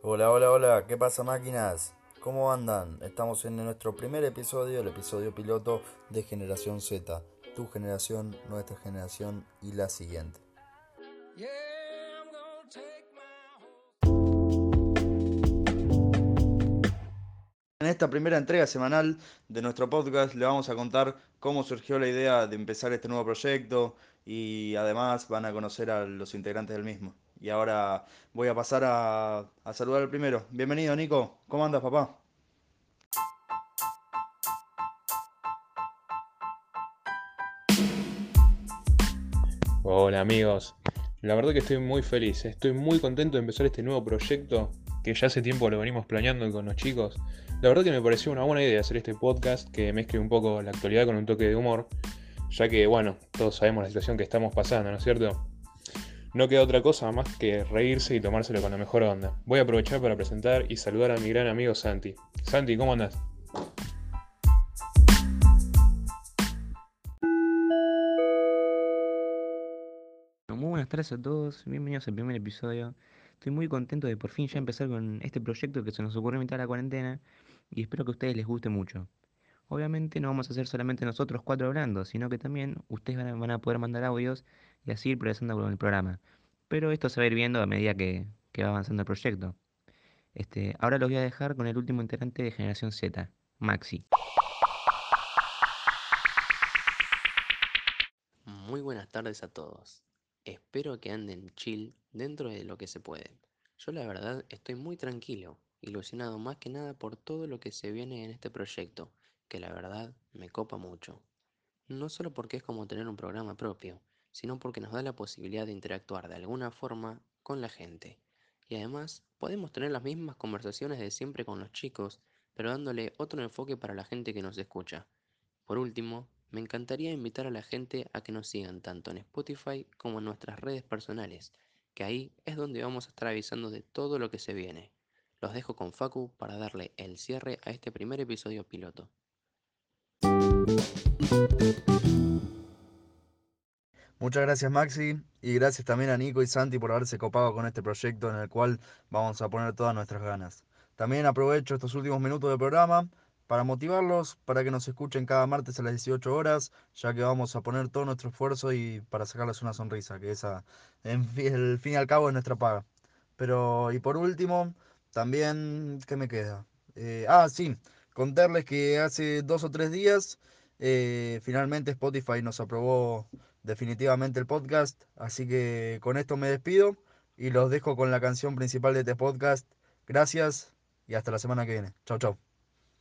Hola, hola, hola, ¿qué pasa máquinas? ¿Cómo andan? Estamos en nuestro primer episodio, el episodio piloto de Generación Z. Tu generación, nuestra generación y la siguiente. En esta primera entrega semanal de nuestro podcast le vamos a contar cómo surgió la idea de empezar este nuevo proyecto y además van a conocer a los integrantes del mismo. Y ahora voy a pasar a, a saludar al primero. Bienvenido Nico, ¿cómo andas papá? Hola amigos, la verdad que estoy muy feliz, estoy muy contento de empezar este nuevo proyecto que ya hace tiempo lo venimos planeando con los chicos. La verdad que me pareció una buena idea hacer este podcast que mezcle un poco la actualidad con un toque de humor, ya que bueno, todos sabemos la situación que estamos pasando, ¿no es cierto? No queda otra cosa más que reírse y tomárselo con la mejor onda. Voy a aprovechar para presentar y saludar a mi gran amigo Santi. Santi, ¿cómo andas? Muy buenas tardes a todos, bienvenidos al primer episodio. Estoy muy contento de por fin ya empezar con este proyecto que se nos ocurrió en mitad de la cuarentena y espero que a ustedes les guste mucho. Obviamente no vamos a ser solamente nosotros cuatro hablando, sino que también ustedes van a poder mandar audios y así ir progresando con el programa. Pero esto se va a ir viendo a medida que, que va avanzando el proyecto. Este, ahora los voy a dejar con el último integrante de Generación Z, Maxi. Muy buenas tardes a todos. Espero que anden chill dentro de lo que se puede. Yo la verdad estoy muy tranquilo, ilusionado más que nada por todo lo que se viene en este proyecto, que la verdad me copa mucho. No solo porque es como tener un programa propio, sino porque nos da la posibilidad de interactuar de alguna forma con la gente. Y además podemos tener las mismas conversaciones de siempre con los chicos, pero dándole otro enfoque para la gente que nos escucha. Por último, me encantaría invitar a la gente a que nos sigan tanto en Spotify como en nuestras redes personales, que ahí es donde vamos a estar avisando de todo lo que se viene. Los dejo con Facu para darle el cierre a este primer episodio piloto. Muchas gracias Maxi y gracias también a Nico y Santi por haberse copado con este proyecto en el cual vamos a poner todas nuestras ganas. También aprovecho estos últimos minutos del programa para motivarlos, para que nos escuchen cada martes a las 18 horas, ya que vamos a poner todo nuestro esfuerzo y para sacarles una sonrisa, que esa, en fin, el fin y al cabo, es nuestra paga. Pero, y por último, también, ¿qué me queda? Eh, ah, sí, contarles que hace dos o tres días, eh, finalmente Spotify nos aprobó definitivamente el podcast, así que con esto me despido y los dejo con la canción principal de este podcast. Gracias y hasta la semana que viene. Chau, chau.